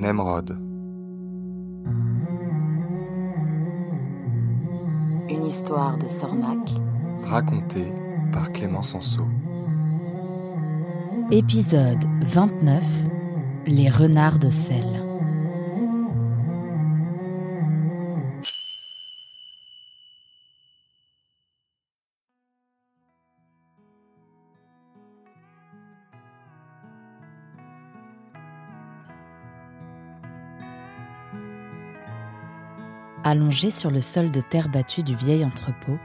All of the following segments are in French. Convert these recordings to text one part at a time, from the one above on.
Nemrod. Une histoire de Sornac. Racontée par Clément Sanso. Épisode 29 Les renards de sel. Allongés sur le sol de terre battue du vieil entrepôt,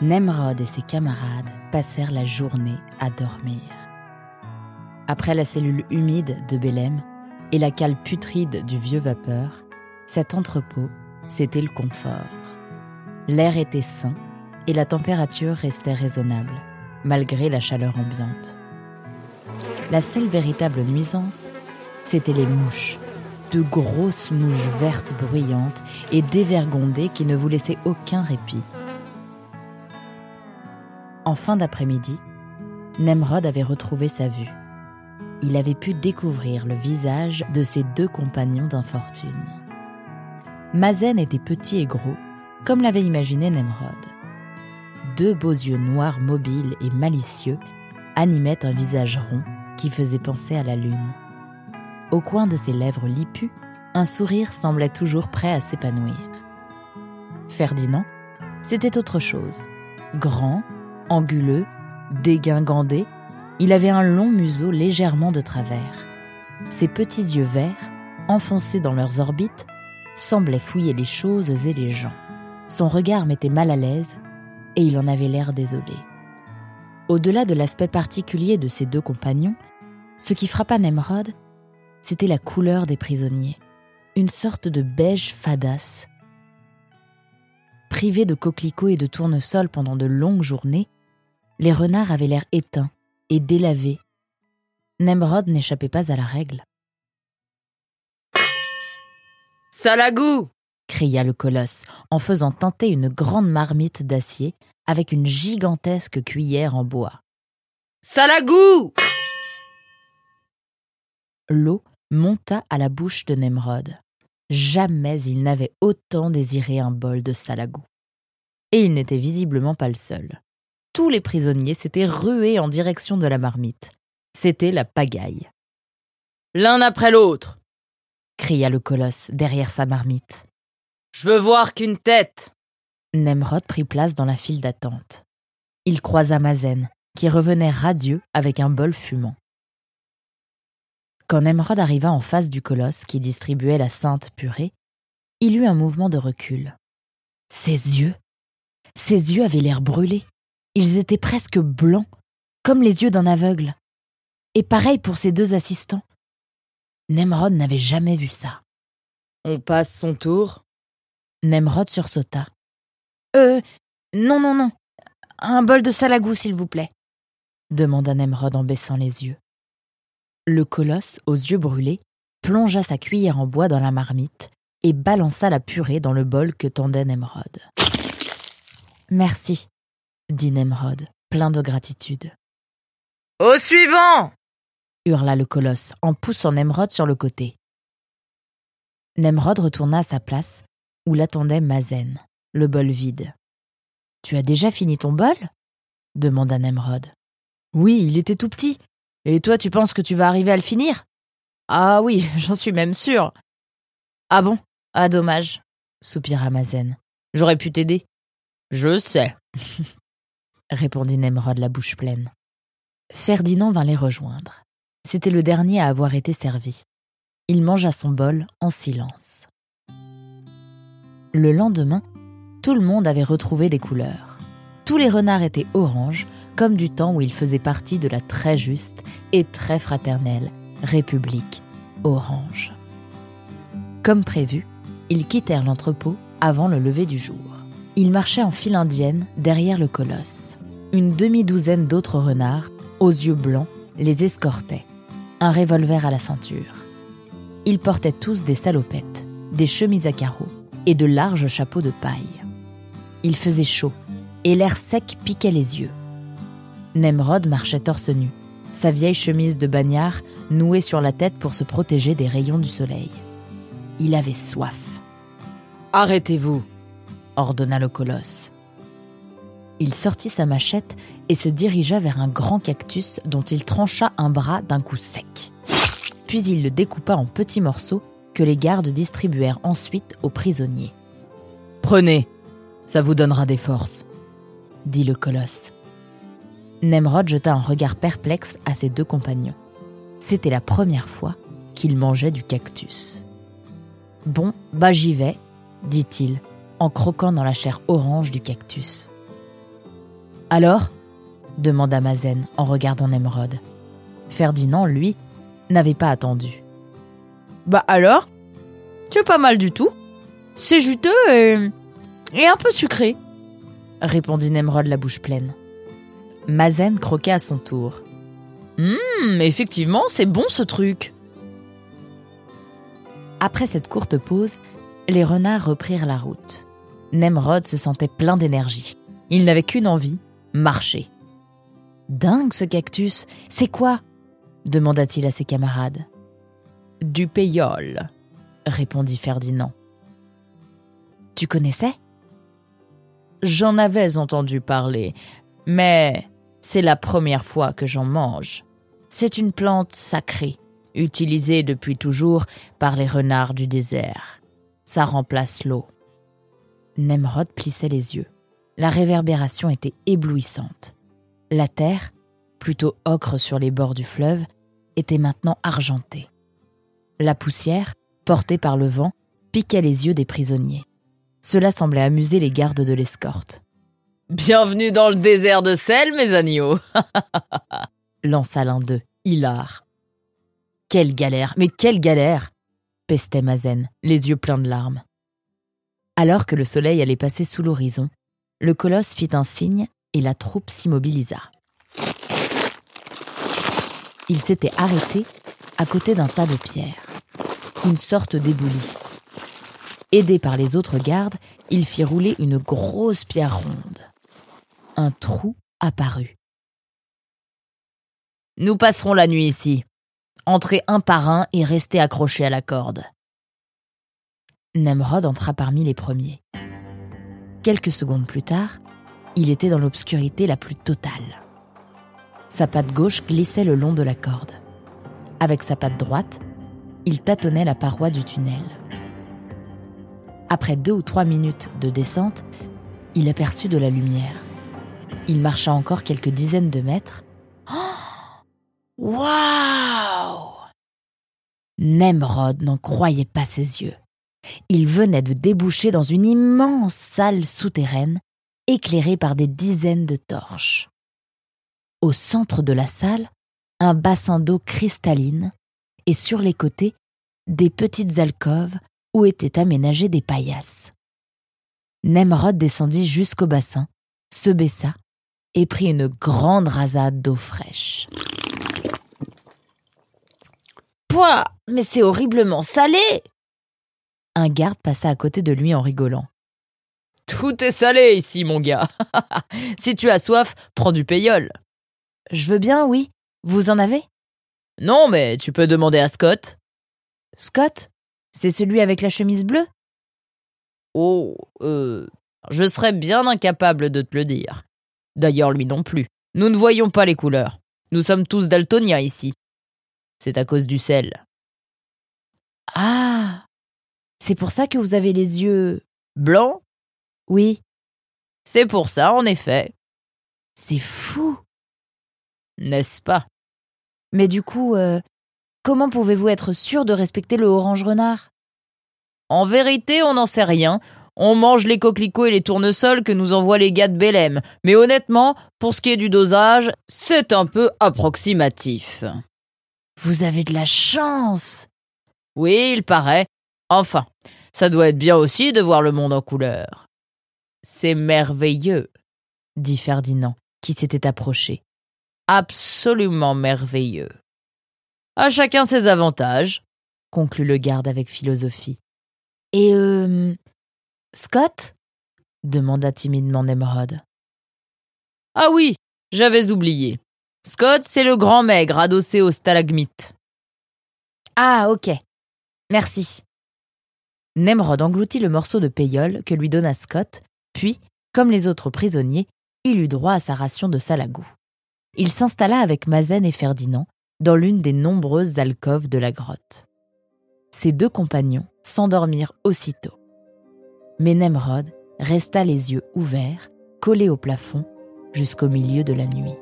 Nemrod et ses camarades passèrent la journée à dormir. Après la cellule humide de Bélem et la cale putride du vieux vapeur, cet entrepôt, c'était le confort. L'air était sain et la température restait raisonnable, malgré la chaleur ambiante. La seule véritable nuisance, c'était les mouches de grosses mouches vertes bruyantes et dévergondées qui ne vous laissaient aucun répit. En fin d'après-midi, Nemrod avait retrouvé sa vue. Il avait pu découvrir le visage de ses deux compagnons d'infortune. Mazen était petit et gros, comme l'avait imaginé Nemrod. Deux beaux yeux noirs mobiles et malicieux animaient un visage rond qui faisait penser à la lune. Au coin de ses lèvres lipues, un sourire semblait toujours prêt à s'épanouir. Ferdinand, c'était autre chose. Grand, anguleux, dégingandé, il avait un long museau légèrement de travers. Ses petits yeux verts, enfoncés dans leurs orbites, semblaient fouiller les choses et les gens. Son regard mettait mal à l'aise et il en avait l'air désolé. Au-delà de l'aspect particulier de ses deux compagnons, ce qui frappa Nemrod, c'était la couleur des prisonniers, une sorte de beige fadasse. Privés de coquelicots et de tournesols pendant de longues journées, les renards avaient l'air éteints et délavés. Nemrod n'échappait pas à la règle. Salagou cria le colosse en faisant teinter une grande marmite d'acier avec une gigantesque cuillère en bois. Salagou L'eau monta à la bouche de Nemrod. Jamais il n'avait autant désiré un bol de salagou. Et il n'était visiblement pas le seul. Tous les prisonniers s'étaient rués en direction de la marmite. C'était la pagaille. L'un après l'autre cria le colosse derrière sa marmite. Je veux voir qu'une tête Nemrod prit place dans la file d'attente. Il croisa Mazen, qui revenait radieux avec un bol fumant. Quand Nemrod arriva en face du colosse qui distribuait la sainte purée, il eut un mouvement de recul. Ses yeux Ses yeux avaient l'air brûlés. Ils étaient presque blancs, comme les yeux d'un aveugle. Et pareil pour ses deux assistants. Nemrod n'avait jamais vu ça. On passe son tour Nemrod sursauta. Euh, non, non, non. Un bol de salagou, s'il vous plaît, demanda Nemrod en baissant les yeux. Le colosse, aux yeux brûlés, plongea sa cuillère en bois dans la marmite et balança la purée dans le bol que tendait Nemrod. Merci, dit Nemrod, plein de gratitude. Au suivant hurla le colosse en poussant Nemrod sur le côté. Nemrod retourna à sa place, où l'attendait Mazen, le bol vide. Tu as déjà fini ton bol? demanda Nemrod. Oui, il était tout petit. Et toi, tu penses que tu vas arriver à le finir? Ah oui, j'en suis même sûr. Ah bon? Ah dommage, soupira Mazen. J'aurais pu t'aider. Je sais, répondit Nemrod la bouche pleine. Ferdinand vint les rejoindre. C'était le dernier à avoir été servi. Il mangea son bol en silence. Le lendemain, tout le monde avait retrouvé des couleurs. Tous les renards étaient orange, comme du temps où ils faisaient partie de la très juste et très fraternelle République orange. Comme prévu, ils quittèrent l'entrepôt avant le lever du jour. Ils marchaient en file indienne derrière le colosse. Une demi-douzaine d'autres renards, aux yeux blancs, les escortaient, un revolver à la ceinture. Ils portaient tous des salopettes, des chemises à carreaux et de larges chapeaux de paille. Il faisait chaud et l'air sec piquait les yeux. Nemrod marchait torse nu, sa vieille chemise de bagnard nouée sur la tête pour se protéger des rayons du soleil. Il avait soif. Arrêtez-vous, ordonna le colosse. Il sortit sa machette et se dirigea vers un grand cactus dont il trancha un bras d'un coup sec. Puis il le découpa en petits morceaux que les gardes distribuèrent ensuite aux prisonniers. Prenez, ça vous donnera des forces, dit le colosse. Nemrod jeta un regard perplexe à ses deux compagnons. C'était la première fois qu'il mangeait du cactus. Bon, bah j'y vais, dit-il, en croquant dans la chair orange du cactus. Alors demanda Mazen en regardant Nemrod. Ferdinand, lui, n'avait pas attendu. Bah alors C'est pas mal du tout. C'est juteux et, et un peu sucré, répondit Nemrod la bouche pleine. Mazen croquait à son tour. Hum, effectivement, c'est bon ce truc. Après cette courte pause, les renards reprirent la route. Nemrod se sentait plein d'énergie. Il n'avait qu'une envie, marcher. Dingue ce cactus, c'est quoi? demanda-t-il à ses camarades. Du payol, répondit Ferdinand. Tu connaissais? J'en avais entendu parler, mais c'est la première fois que j'en mange. C'est une plante sacrée, utilisée depuis toujours par les renards du désert. Ça remplace l'eau. Nemrod plissait les yeux. La réverbération était éblouissante. La terre, plutôt ocre sur les bords du fleuve, était maintenant argentée. La poussière, portée par le vent, piquait les yeux des prisonniers. Cela semblait amuser les gardes de l'escorte. Bienvenue dans le désert de sel, mes agneaux lança l'un d'eux, hilar. Quelle galère, mais quelle galère pestait Mazen, les yeux pleins de larmes. Alors que le soleil allait passer sous l'horizon, le colosse fit un signe et la troupe s'immobilisa. Il s'était arrêté à côté d'un tas de pierres, une sorte d'éboulis. Aidé par les autres gardes, il fit rouler une grosse pierre ronde un trou apparut. Nous passerons la nuit ici. Entrez un par un et restez accrochés à la corde. Nemrod entra parmi les premiers. Quelques secondes plus tard, il était dans l'obscurité la plus totale. Sa patte gauche glissait le long de la corde. Avec sa patte droite, il tâtonnait la paroi du tunnel. Après deux ou trois minutes de descente, il aperçut de la lumière. Il marcha encore quelques dizaines de mètres. Waouh Nemrod n'en croyait pas ses yeux. Il venait de déboucher dans une immense salle souterraine, éclairée par des dizaines de torches. Au centre de la salle, un bassin d'eau cristalline, et sur les côtés, des petites alcôves où étaient aménagées des paillasses. Nemrod descendit jusqu'au bassin, se baissa et prit une grande rasade d'eau fraîche. Pouah Mais c'est horriblement salé Un garde passa à côté de lui en rigolant. Tout est salé ici, mon gars. si tu as soif, prends du payol. Je veux bien, oui. Vous en avez? Non, mais tu peux demander à Scott. Scott? C'est celui avec la chemise bleue? Oh, euh, je serais bien incapable de te le dire. D'ailleurs, lui non plus. Nous ne voyons pas les couleurs. Nous sommes tous daltoniens ici. C'est à cause du sel. Ah C'est pour ça que vous avez les yeux. blancs? Oui. C'est pour ça, en effet. C'est fou N'est-ce pas? Mais du coup, euh, comment pouvez-vous être sûr de respecter le orange renard? En vérité, on n'en sait rien. On mange les coquelicots et les tournesols que nous envoient les gars de Bélem, mais honnêtement, pour ce qui est du dosage, c'est un peu approximatif. Vous avez de la chance Oui, il paraît. Enfin, ça doit être bien aussi de voir le monde en couleur. C'est merveilleux, dit Ferdinand, qui s'était approché. Absolument merveilleux. À chacun ses avantages, conclut le garde avec philosophie. Et euh, Scott? demanda timidement Nemrod. Ah oui, j'avais oublié. Scott, c'est le grand maigre adossé au stalagmite. Ah, ok. Merci. Nemrod engloutit le morceau de péole que lui donna Scott, puis, comme les autres prisonniers, il eut droit à sa ration de salagou. Il s'installa avec Mazen et Ferdinand dans l'une des nombreuses alcôves de la grotte. Ses deux compagnons s'endormirent aussitôt. Mais Nemrod resta les yeux ouverts, collé au plafond, jusqu'au milieu de la nuit.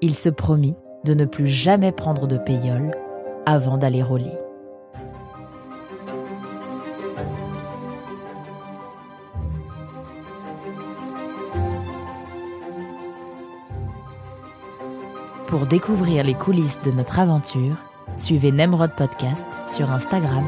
Il se promit de ne plus jamais prendre de péole avant d'aller au lit. Pour découvrir les coulisses de notre aventure, suivez Nemrod Podcast sur Instagram